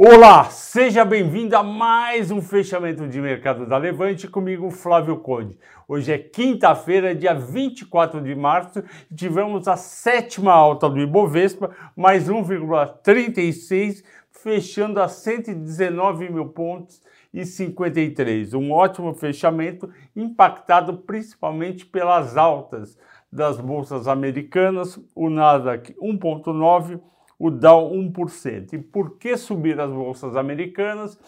Olá, seja bem-vindo a mais um fechamento de mercado da Levante comigo, Flávio Conde. Hoje é quinta-feira, dia 24 de março, e tivemos a sétima alta do Ibovespa, mais 1,36, fechando a 119 mil pontos e 53. Um ótimo fechamento, impactado principalmente pelas altas das bolsas americanas, o Nasdaq 1,9 o Dow 1%. E por que subir as bolsas americanas?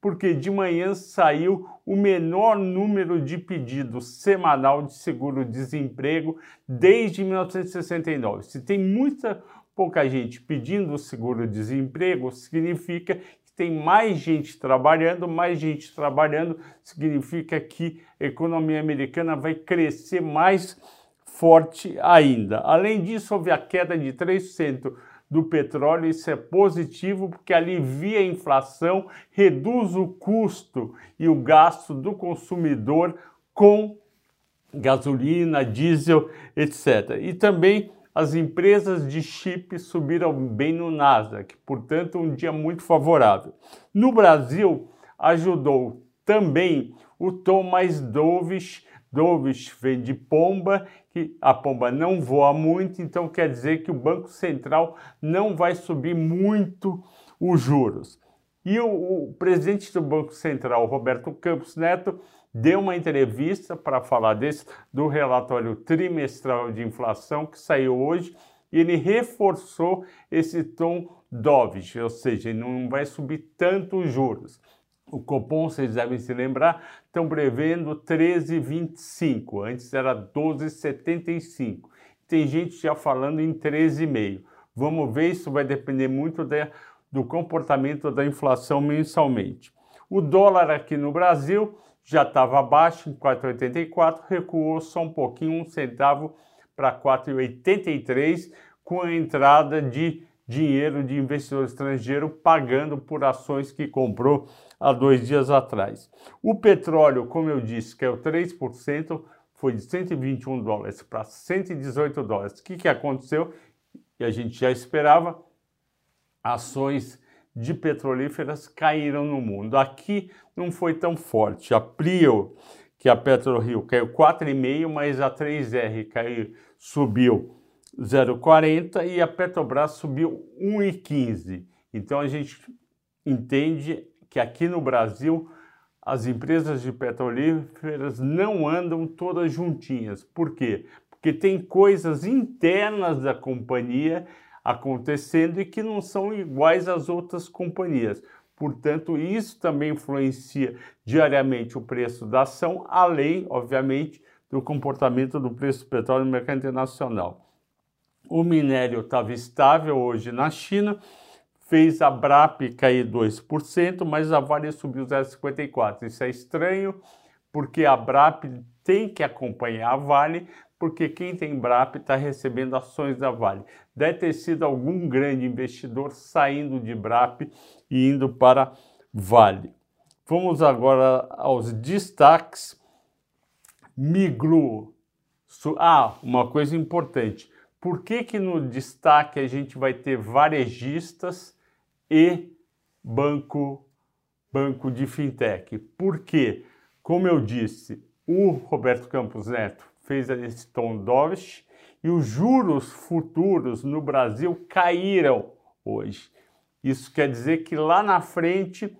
Porque de manhã saiu o menor número de pedidos semanal de seguro-desemprego desde 1969. Se tem muita pouca gente pedindo seguro-desemprego, significa que tem mais gente trabalhando, mais gente trabalhando significa que a economia americana vai crescer mais forte ainda. Além disso, houve a queda de 3% do petróleo, isso é positivo porque alivia a inflação, reduz o custo e o gasto do consumidor com gasolina, diesel, etc. E também as empresas de chip subiram bem no Nasdaq, portanto, um dia muito favorável. No Brasil, ajudou também o tom mais dovish Dovish vem de pomba, que a pomba não voa muito, então quer dizer que o Banco Central não vai subir muito os juros. E o, o presidente do Banco Central, Roberto Campos Neto, deu uma entrevista para falar desse, do relatório trimestral de inflação que saiu hoje, e ele reforçou esse tom dovish, ou seja, não vai subir tanto os juros. O Copom, vocês devem se lembrar, estão prevendo 13,25, antes era 12,75. Tem gente já falando em 13,5. Vamos ver, isso vai depender muito de, do comportamento da inflação mensalmente. O dólar aqui no Brasil já estava abaixo, em 4,84, recuou só um pouquinho, um centavo para 4,83, com a entrada de dinheiro de investidor estrangeiro pagando por ações que comprou há dois dias atrás. O petróleo, como eu disse, que é o 3%, foi de 121 dólares para 118 dólares. O que, que aconteceu? E a gente já esperava, ações de petrolíferas caíram no mundo. Aqui não foi tão forte. A Prio, que é a PetroRio, caiu 4,5, mas a 3R caiu, subiu 0,40 e a Petrobras subiu 1,15. Então a gente entende que aqui no Brasil as empresas de petrolíferas não andam todas juntinhas. Por quê? Porque tem coisas internas da companhia acontecendo e que não são iguais às outras companhias. Portanto, isso também influencia diariamente o preço da ação, além, obviamente, do comportamento do preço do petróleo no mercado internacional. O minério estava estável hoje na China, fez a BRAP cair 2%, mas a Vale subiu 0,54%. Isso é estranho, porque a BRAP tem que acompanhar a Vale, porque quem tem BRAP está recebendo ações da Vale. Deve ter sido algum grande investidor saindo de BRAP e indo para Vale. Vamos agora aos destaques. Miglu. Ah, uma coisa importante. Por que, que no destaque a gente vai ter varejistas e banco, banco de fintech? Porque, como eu disse, o Roberto Campos Neto fez esse tom dovish e os juros futuros no Brasil caíram hoje. Isso quer dizer que lá na frente,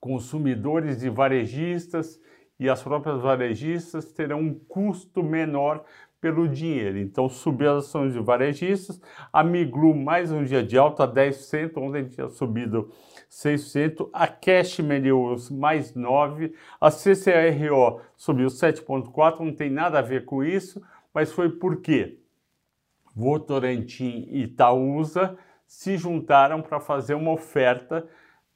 consumidores e varejistas e as próprias varejistas terão um custo menor pelo dinheiro. Então subiu as ações de varejistas, a Miglu mais um dia de alta, 10%, ontem tinha subido 6%, a Cash News mais 9%, a CCRO subiu 7,4%, não tem nada a ver com isso, mas foi porque Votorantim e Itaúsa se juntaram para fazer uma oferta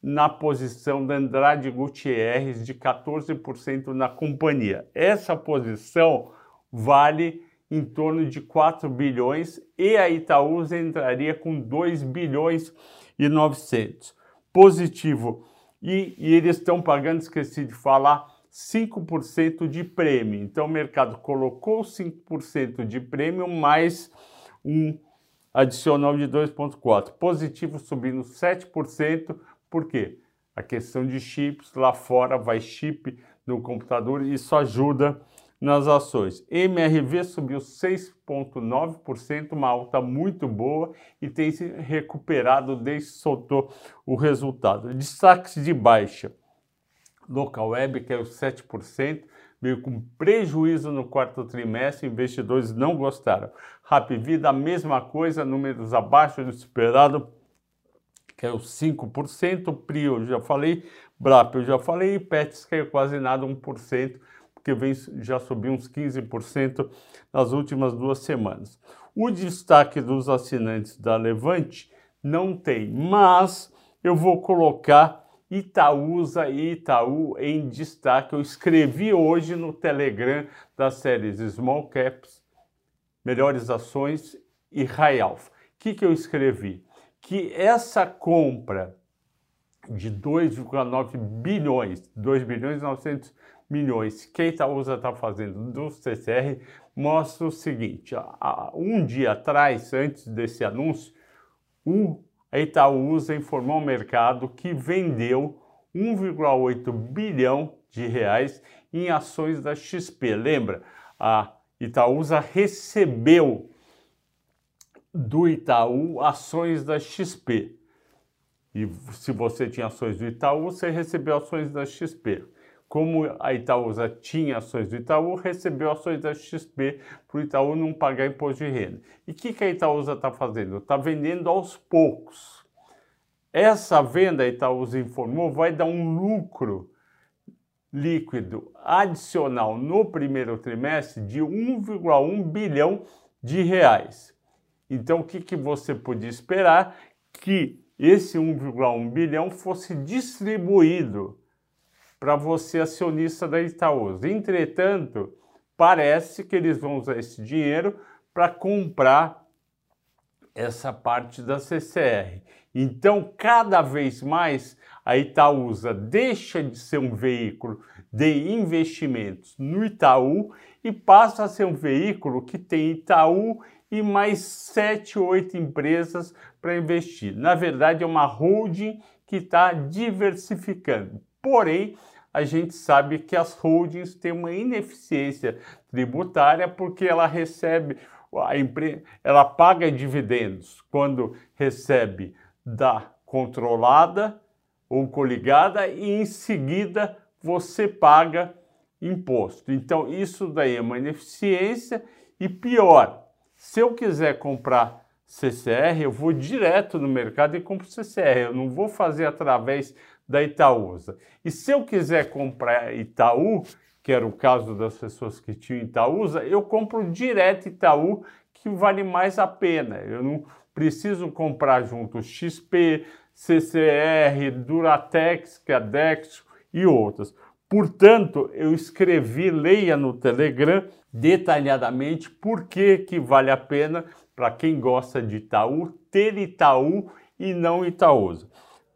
na posição da Andrade Gutierrez de 14% na companhia. Essa posição vale em torno de 4 bilhões e a Itaúsa entraria com 2 bilhões e 900. Positivo. E, e eles estão pagando, esqueci de falar, 5% de prêmio. Então o mercado colocou 5% de prêmio mais um adicional de 2,4%. Positivo subindo 7%, Por quê? A questão de chips, lá fora vai chip no computador e isso ajuda nas ações. MRV subiu 6,9%, uma alta muito boa e tem se recuperado desde que soltou o resultado. Destaques de baixa. Local Web caiu 7%, veio com prejuízo no quarto trimestre, investidores não gostaram. Rap Vida, a mesma coisa, números abaixo do esperado, caiu 5%, Prio eu já falei, Brap eu já falei, Pets caiu quase nada, 1%, porque vem, já subiu uns 15% nas últimas duas semanas. O destaque dos assinantes da Levante não tem, mas eu vou colocar Itaúsa e Itaú em destaque. Eu escrevi hoje no Telegram das séries Small Caps, Melhores Ações e High Alpha. O que, que eu escrevi? Que essa compra de 2,9 bilhões, 2 bilhões e 900 milhões que a Itaúsa está fazendo do CCR mostra o seguinte: um dia atrás, antes desse anúncio, a Itaúsa informou ao mercado que vendeu 1,8 bilhão de reais em ações da XP. Lembra? A Itaúsa recebeu do Itaú ações da XP. E se você tinha ações do Itaú, você recebeu ações da XP como a Itaúsa tinha ações do Itaú, recebeu ações da XP para o Itaú não pagar imposto de renda. E o que, que a Itaúsa está fazendo? Está vendendo aos poucos. Essa venda, a Itaúsa informou, vai dar um lucro líquido adicional no primeiro trimestre de 1,1 bilhão de reais. Então, o que, que você podia esperar? Que esse 1,1 bilhão fosse distribuído para você, acionista da Itaúsa. Entretanto, parece que eles vão usar esse dinheiro para comprar essa parte da CCR. Então, cada vez mais, a Itaúsa deixa de ser um veículo de investimentos no Itaú e passa a ser um veículo que tem Itaú e mais sete, oito empresas para investir. Na verdade, é uma holding que está diversificando. Porém, a gente sabe que as holdings têm uma ineficiência tributária porque ela recebe, a empresa, ela paga dividendos quando recebe da controlada ou coligada e em seguida você paga imposto. Então isso daí é uma ineficiência e pior, se eu quiser comprar CCR, eu vou direto no mercado e compro CCR, eu não vou fazer através da Itaúsa. E se eu quiser comprar Itaú, que era o caso das pessoas que tinham Itaúsa, eu compro direto Itaú, que vale mais a pena. Eu não preciso comprar junto XP, CCR, Duratex, Cadex e outras. Portanto, eu escrevi, leia no Telegram detalhadamente por que, que vale a pena para quem gosta de Itaú ter Itaú e não Itaúsa.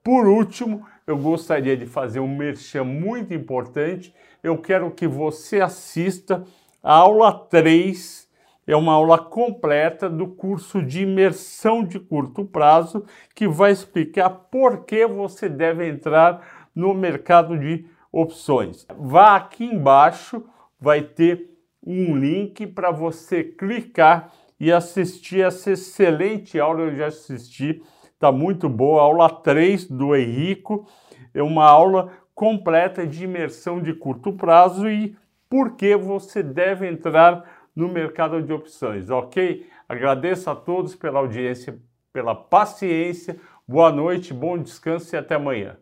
Por último, eu gostaria de fazer um merchan muito importante. Eu quero que você assista a aula 3, é uma aula completa do curso de imersão de curto prazo, que vai explicar por que você deve entrar no mercado de opções. Vá aqui embaixo, vai ter um link para você clicar e assistir essa excelente aula. Eu já assisti Está muito boa. Aula 3 do Henrico é uma aula completa de imersão de curto prazo e por que você deve entrar no mercado de opções, ok? Agradeço a todos pela audiência, pela paciência. Boa noite, bom descanso e até amanhã.